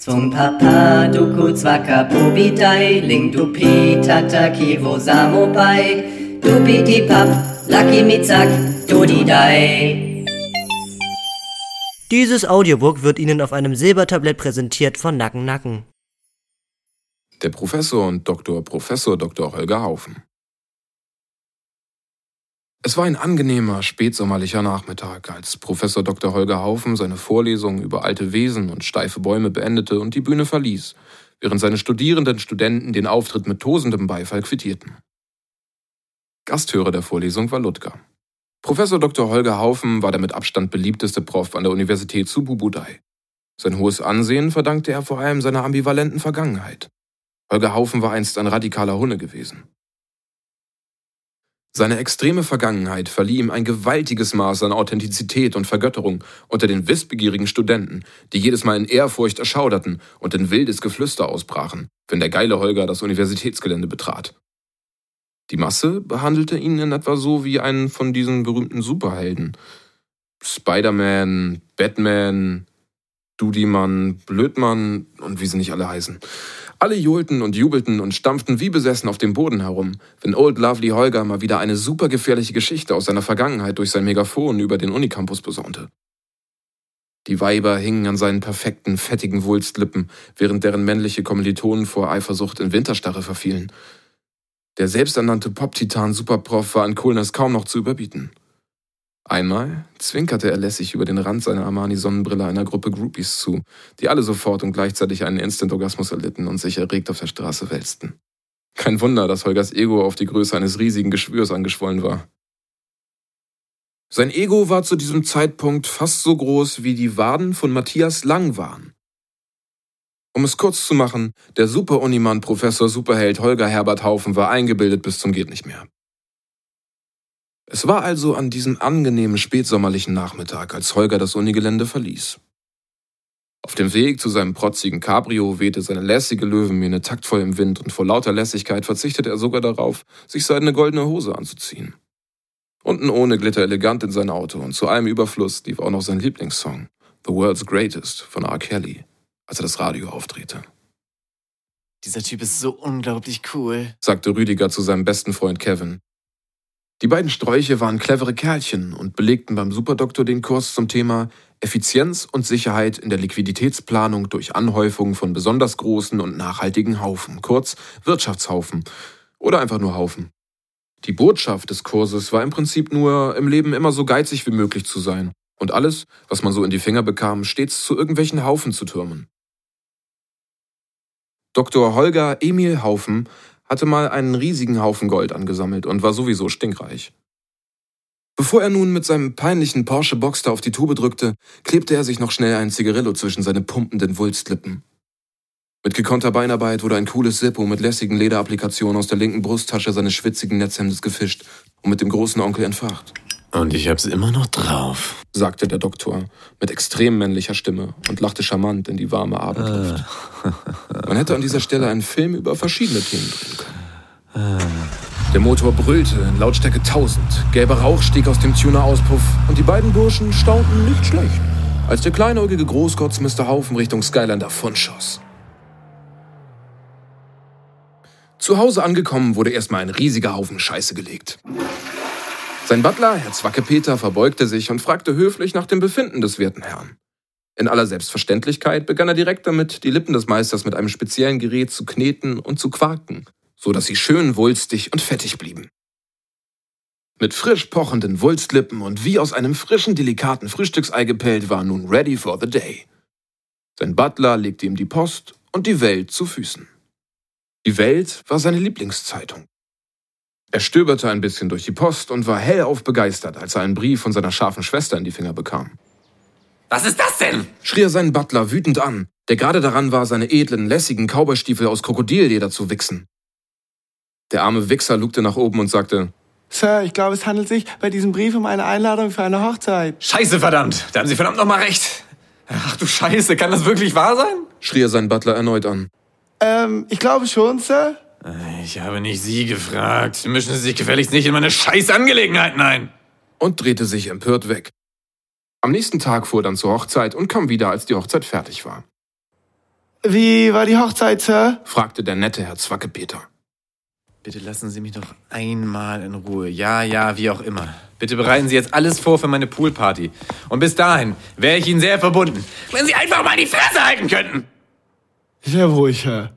Zum Papa duku zwaka pubidai, ling dupi tataki wo samobai, dupi di pap, lucky mitzak, dudidai. Dieses Audiobook wird Ihnen auf einem Silbertablett präsentiert von Nacken Nacken. Der Professor und Dr. Professor Dr. Holger Haufen. Es war ein angenehmer, spätsommerlicher Nachmittag, als Professor Dr. Holger Haufen seine Vorlesung über alte Wesen und steife Bäume beendete und die Bühne verließ, während seine Studierenden Studenten den Auftritt mit tosendem Beifall quittierten. Gasthörer der Vorlesung war Ludger. Professor Dr. Holger Haufen war der mit Abstand beliebteste Prof an der Universität zu Bubudai. Sein hohes Ansehen verdankte er vor allem seiner ambivalenten Vergangenheit. Holger Haufen war einst ein radikaler Hunne gewesen. Seine extreme Vergangenheit verlieh ihm ein gewaltiges Maß an Authentizität und Vergötterung unter den wissbegierigen Studenten, die jedes Mal in Ehrfurcht erschauderten und in wildes Geflüster ausbrachen, wenn der geile Holger das Universitätsgelände betrat. Die Masse behandelte ihn in etwa so wie einen von diesen berühmten Superhelden. Spider-Man, Batman, Dudimann, Blödmann und wie sie nicht alle heißen. Alle johlten und jubelten und stampften wie besessen auf dem Boden herum, wenn Old Lovely Holger mal wieder eine supergefährliche Geschichte aus seiner Vergangenheit durch sein Megafon über den Unicampus besaunte. Die Weiber hingen an seinen perfekten, fettigen Wulstlippen, während deren männliche Kommilitonen vor Eifersucht in Winterstarre verfielen. Der selbsternannte Pop-Titan Superprof war an Coolness kaum noch zu überbieten. Einmal zwinkerte er lässig über den Rand seiner Armani-Sonnenbrille einer Gruppe Groupies zu, die alle sofort und gleichzeitig einen Instant-Orgasmus erlitten und sich erregt auf der Straße wälzten. Kein Wunder, dass Holgers Ego auf die Größe eines riesigen Geschwürs angeschwollen war. Sein Ego war zu diesem Zeitpunkt fast so groß, wie die Waden von Matthias Lang waren. Um es kurz zu machen, der Super-Unimann Professor Superheld Holger Herbert Haufen war eingebildet bis zum geht nicht mehr. Es war also an diesem angenehmen spätsommerlichen Nachmittag, als Holger das Unigelände verließ. Auf dem Weg zu seinem protzigen Cabrio wehte seine lässige Löwenmähne taktvoll im Wind und vor lauter Lässigkeit verzichtete er sogar darauf, sich seine goldene Hose anzuziehen. Unten ohne glitt er elegant in sein Auto und zu allem Überfluss lief auch noch sein Lieblingssong, The World's Greatest von R. Kelly, als er das Radio aufdrehte. Dieser Typ ist so unglaublich cool, sagte Rüdiger zu seinem besten Freund Kevin, die beiden Sträuche waren clevere Kerlchen und belegten beim Superdoktor den Kurs zum Thema Effizienz und Sicherheit in der Liquiditätsplanung durch Anhäufung von besonders großen und nachhaltigen Haufen, kurz Wirtschaftshaufen oder einfach nur Haufen. Die Botschaft des Kurses war im Prinzip nur, im Leben immer so geizig wie möglich zu sein und alles, was man so in die Finger bekam, stets zu irgendwelchen Haufen zu türmen. Dr. Holger Emil Haufen hatte mal einen riesigen Haufen Gold angesammelt und war sowieso stinkreich. Bevor er nun mit seinem peinlichen Porsche Boxster auf die Tube drückte, klebte er sich noch schnell ein Zigarillo zwischen seine pumpenden Wulstlippen. Mit gekonnter Beinarbeit wurde ein cooles Sippo mit lässigen Lederapplikationen aus der linken Brusttasche seines schwitzigen Netzhemdes gefischt und mit dem großen Onkel entfacht. Und ich hab's immer noch drauf, sagte der Doktor mit extrem männlicher Stimme und lachte charmant in die warme Abendluft. Man hätte an dieser Stelle einen Film über verschiedene Themen drehen können. Der Motor brüllte in Lautstärke 1000, gelber Rauch stieg aus dem Tuner-Auspuff und die beiden Burschen staunten nicht schlecht, als der kleinäugige Großkotz Mr. Haufen Richtung Skyline davonschoss. Zu Hause angekommen wurde erstmal ein riesiger Haufen Scheiße gelegt. Sein Butler, Herr Zwackepeter, verbeugte sich und fragte höflich nach dem Befinden des werten Herrn. In aller Selbstverständlichkeit begann er direkt damit, die Lippen des Meisters mit einem speziellen Gerät zu kneten und zu quaken, so dass sie schön wulstig und fettig blieben. Mit frisch pochenden Wulstlippen und wie aus einem frischen, delikaten Frühstücksei gepellt war nun ready for the day. Sein Butler legte ihm die Post und die Welt zu Füßen. Die Welt war seine Lieblingszeitung. Er stöberte ein bisschen durch die Post und war hellauf begeistert, als er einen Brief von seiner scharfen Schwester in die Finger bekam. Was ist das denn? schrie er seinen Butler wütend an, der gerade daran war, seine edlen, lässigen Cowboystiefel aus Krokodilleder zu wichsen. Der arme Wichser lugte nach oben und sagte, Sir, ich glaube, es handelt sich bei diesem Brief um eine Einladung für eine Hochzeit. Scheiße, verdammt! Da haben Sie verdammt nochmal recht. Ach du Scheiße, kann das wirklich wahr sein? schrie er seinen Butler erneut an. Ähm, ich glaube schon, Sir. Ich habe nicht Sie gefragt. Mischen Sie sich gefälligst nicht in meine Scheißangelegenheiten ein. Und drehte sich empört weg. Am nächsten Tag fuhr er dann zur Hochzeit und kam wieder, als die Hochzeit fertig war. Wie war die Hochzeit, Sir? fragte der nette Herr Zwackepeter. Bitte lassen Sie mich doch einmal in Ruhe. Ja, ja, wie auch immer. Bitte bereiten Sie jetzt alles vor für meine Poolparty. Und bis dahin wäre ich Ihnen sehr verbunden, wenn Sie einfach mal die Fresse halten könnten. Sehr ruhig, Herr.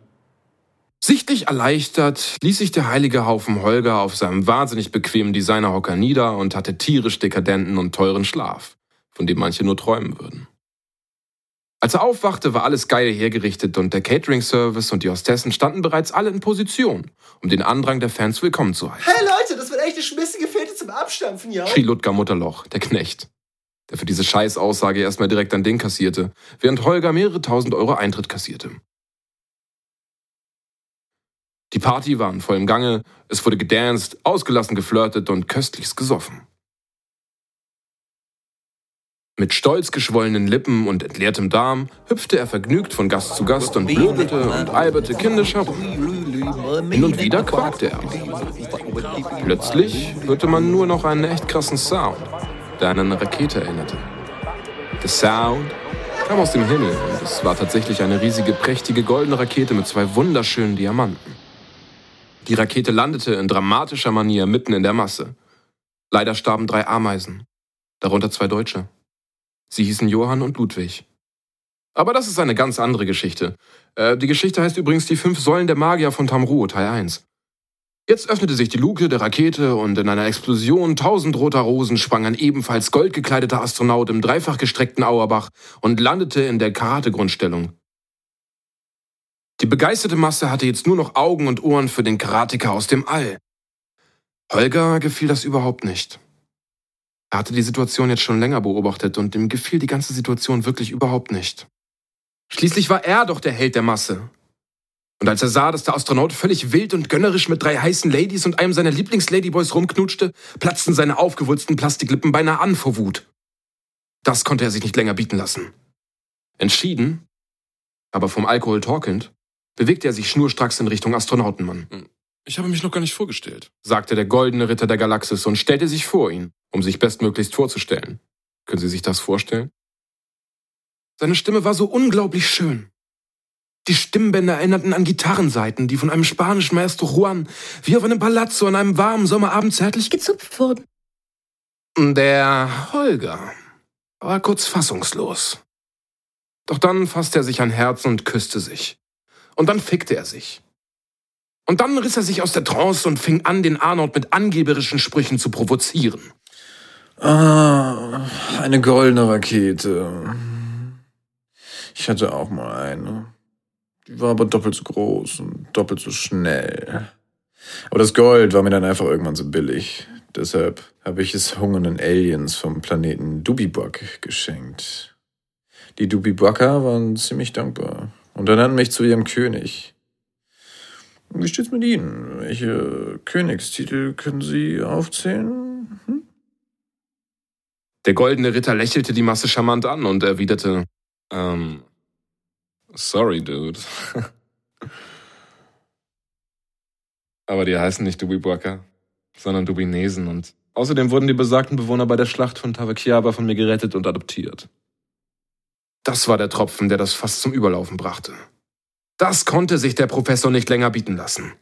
Sichtlich erleichtert ließ sich der heilige Haufen Holger auf seinem wahnsinnig bequemen Designerhocker nieder und hatte tierisch dekadenten und teuren Schlaf, von dem manche nur träumen würden. Als er aufwachte, war alles geil hergerichtet und der Catering-Service und die Hostessen standen bereits alle in Position, um den Andrang der Fans willkommen zu heißen. Hey Leute, das wird echt eine schmissige Fete zum Abstampfen, ja? schrie Ludger Mutterloch, der Knecht, der für diese Scheißaussage erstmal direkt ein Ding kassierte, während Holger mehrere tausend Euro Eintritt kassierte. Die Party war in vollem Gange, es wurde gedanced, ausgelassen geflirtet und köstlichst gesoffen. Mit stolz geschwollenen Lippen und entleertem Darm hüpfte er vergnügt von Gast zu Gast und blödelte und alberte kindisch herum. Hin und wieder quakte er. Plötzlich hörte man nur noch einen echt krassen Sound, der an eine Rakete erinnerte. Der Sound kam aus dem Himmel und es war tatsächlich eine riesige, prächtige goldene Rakete mit zwei wunderschönen Diamanten. Die Rakete landete in dramatischer Manier mitten in der Masse. Leider starben drei Ameisen, darunter zwei Deutsche. Sie hießen Johann und Ludwig. Aber das ist eine ganz andere Geschichte. Äh, die Geschichte heißt übrigens Die fünf Säulen der Magier von Tamruo, Teil 1. Jetzt öffnete sich die Luke der Rakete und in einer Explosion tausend roter Rosen sprang ein ebenfalls goldgekleideter Astronaut im dreifach gestreckten Auerbach und landete in der Karate-Grundstellung. Die begeisterte Masse hatte jetzt nur noch Augen und Ohren für den Karateka aus dem All. Holger gefiel das überhaupt nicht. Er hatte die Situation jetzt schon länger beobachtet und ihm gefiel die ganze Situation wirklich überhaupt nicht. Schließlich war er doch der Held der Masse. Und als er sah, dass der Astronaut völlig wild und gönnerisch mit drei heißen Ladies und einem seiner Lieblingsladyboys rumknutschte, platzten seine aufgewulsten Plastiklippen beinahe an vor Wut. Das konnte er sich nicht länger bieten lassen. Entschieden, aber vom Alkohol torkelnd, bewegte er sich schnurstracks in Richtung Astronautenmann. Ich habe mich noch gar nicht vorgestellt. sagte der goldene Ritter der Galaxis und stellte sich vor ihn, um sich bestmöglichst vorzustellen. Können Sie sich das vorstellen? Seine Stimme war so unglaublich schön. Die Stimmbänder erinnerten an Gitarrenseiten, die von einem spanischen Maestro Juan wie auf einem Palazzo an einem warmen Sommerabend zärtlich gezupft wurden. Der Holger war kurz fassungslos. Doch dann fasste er sich ein Herz und küsste sich. Und dann fickte er sich. Und dann riss er sich aus der Trance und fing an, den Arnold mit angeberischen Sprüchen zu provozieren. Ah, eine goldene Rakete. Ich hatte auch mal eine. Die war aber doppelt so groß und doppelt so schnell. Aber das Gold war mir dann einfach irgendwann so billig. Deshalb habe ich es hungernden Aliens vom Planeten Dubibok geschenkt. Die Dubiboker waren ziemlich dankbar und ernannten mich zu ihrem König. Wie steht's mit Ihnen? Welche Königstitel können Sie aufzählen? Hm? Der goldene Ritter lächelte die Masse charmant an und erwiderte, ähm, sorry, dude. Aber die heißen nicht Dubibuaka, sondern Dubinesen und außerdem wurden die besagten Bewohner bei der Schlacht von Tawakiaba von mir gerettet und adoptiert. Das war der Tropfen, der das Fass zum Überlaufen brachte. Das konnte sich der Professor nicht länger bieten lassen.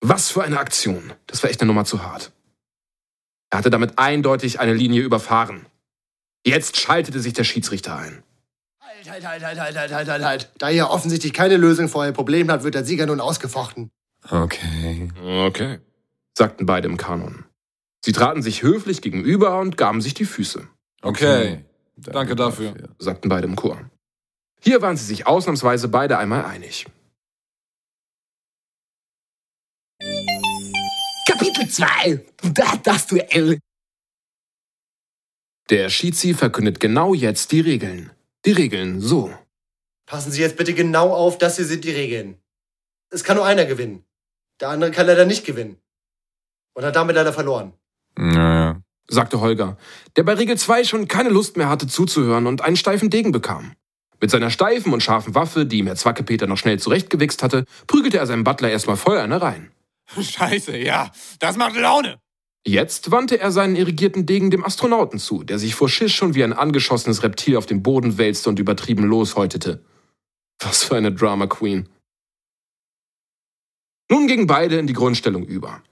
Was für eine Aktion. Das war echt eine Nummer zu hart. Er hatte damit eindeutig eine Linie überfahren. Jetzt schaltete sich der Schiedsrichter ein. Halt, halt, halt, halt, halt, halt, halt, halt. Da ihr offensichtlich keine Lösung für euer Problem habt, wird der Sieger nun ausgefochten. Okay. Okay, sagten beide im Kanon. Sie traten sich höflich gegenüber und gaben sich die Füße. Okay. Danke dafür. sagten beide im Chor. Hier waren sie sich ausnahmsweise beide einmal einig. Kapitel 2. Das, das Duell. Der Schizi verkündet genau jetzt die Regeln. Die Regeln so. Passen Sie jetzt bitte genau auf, das hier sind die Regeln. Es kann nur einer gewinnen. Der andere kann leider nicht gewinnen. Und hat damit leider verloren. Naja. Sagte Holger, der bei Regel 2 schon keine Lust mehr hatte zuzuhören und einen steifen Degen bekam. Mit seiner steifen und scharfen Waffe, die ihm Herr Zwackepeter noch schnell zurechtgewichst hatte, prügelte er seinem Butler erstmal voll eine rein. Scheiße, ja. Das macht Laune. Jetzt wandte er seinen irrigierten Degen dem Astronauten zu, der sich vor Schiss schon wie ein angeschossenes Reptil auf dem Boden wälzte und übertrieben loshäutete. Was für eine Drama Queen. Nun gingen beide in die Grundstellung über.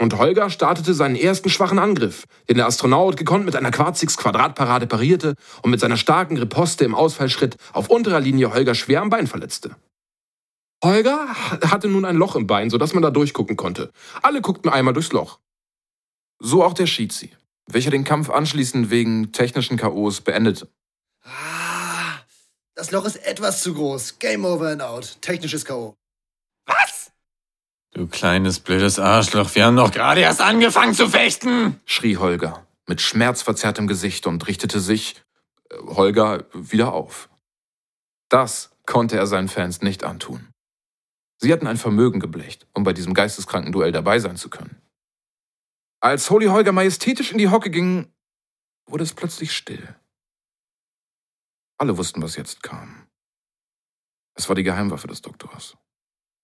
Und Holger startete seinen ersten schwachen Angriff, den der Astronaut gekonnt mit einer Quarzix-Quadratparade parierte und mit seiner starken Riposte im Ausfallschritt auf unterer Linie Holger schwer am Bein verletzte. Holger hatte nun ein Loch im Bein, sodass man da durchgucken konnte. Alle guckten einmal durchs Loch. So auch der Shizi, welcher den Kampf anschließend wegen technischen K.O.s beendete. Ah, das Loch ist etwas zu groß. Game over and out. Technisches K.O. Was? Du kleines blödes Arschloch, wir haben doch gerade erst angefangen zu fechten, schrie Holger mit schmerzverzerrtem Gesicht und richtete sich, äh, Holger, wieder auf. Das konnte er seinen Fans nicht antun. Sie hatten ein Vermögen geblecht, um bei diesem geisteskranken Duell dabei sein zu können. Als Holy Holger majestätisch in die Hocke ging, wurde es plötzlich still. Alle wussten, was jetzt kam. Es war die Geheimwaffe des Doktors.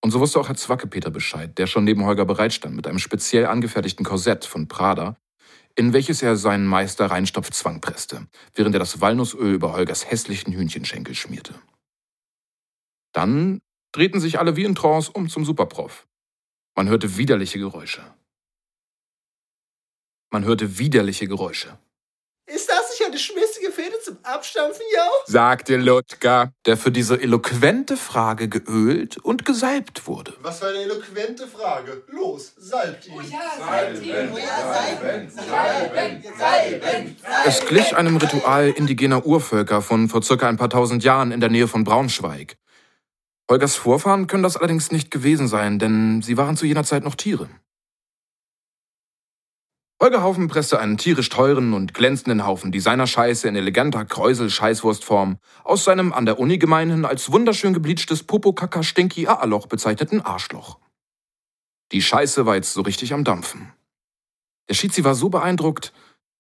Und so wusste auch Herr Zwackepeter Bescheid, der schon neben Holger bereitstand mit einem speziell angefertigten Korsett von Prada, in welches er seinen Meister Reinstopfzwang presste, während er das Walnussöl über Holgers hässlichen Hühnchenschenkel schmierte. Dann drehten sich alle wie in Trance um zum Superprof. Man hörte widerliche Geräusche. Man hörte widerliche Geräusche. Ist das nicht eine schmissige Fehde zum Abstampfen, yo? sagte Lotka, der für diese eloquente Frage geölt und gesalbt wurde. Was für eine eloquente Frage. Los, salbt ihn. Es glich einem Ritual indigener Urvölker von vor circa ein paar tausend Jahren in der Nähe von Braunschweig. Holgers Vorfahren können das allerdings nicht gewesen sein, denn sie waren zu jener Zeit noch Tiere. Holger Haufen presste einen tierisch teuren und glänzenden Haufen Designerscheiße in eleganter Kräusel-Scheißwurstform aus seinem an der Uni gemeinhin als wunderschön gebleachtes Popo-Kaka-Stinky-Aaloch bezeichneten Arschloch. Die Scheiße war jetzt so richtig am Dampfen. Der Schizi war so beeindruckt,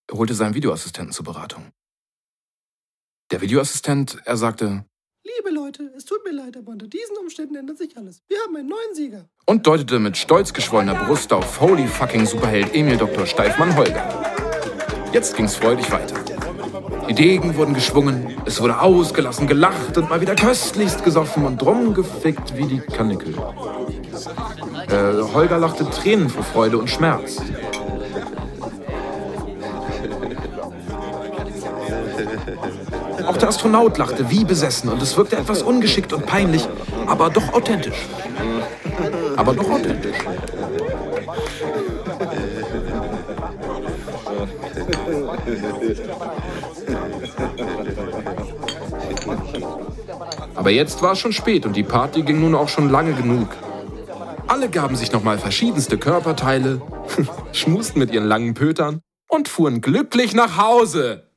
er holte seinen Videoassistenten zur Beratung. Der Videoassistent, er sagte, Leute, es tut mir leid, aber unter diesen Umständen ändert sich alles. Wir haben einen neuen Sieger. und deutete mit stolz geschwollener Brust auf Holy fucking Superheld Emil Dr. Steifmann Holger. Jetzt ging's freudig weiter. Die Degen wurden geschwungen, es wurde ausgelassen, gelacht und mal wieder köstlichst gesoffen und rumgefickt wie die Kanickel. Äh, Holger lachte Tränen vor Freude und Schmerz. Der Astronaut lachte wie besessen und es wirkte etwas ungeschickt und peinlich, aber doch authentisch. Aber doch authentisch. Aber jetzt war es schon spät und die Party ging nun auch schon lange genug. Alle gaben sich nochmal verschiedenste Körperteile, schmusten mit ihren langen Pötern und fuhren glücklich nach Hause.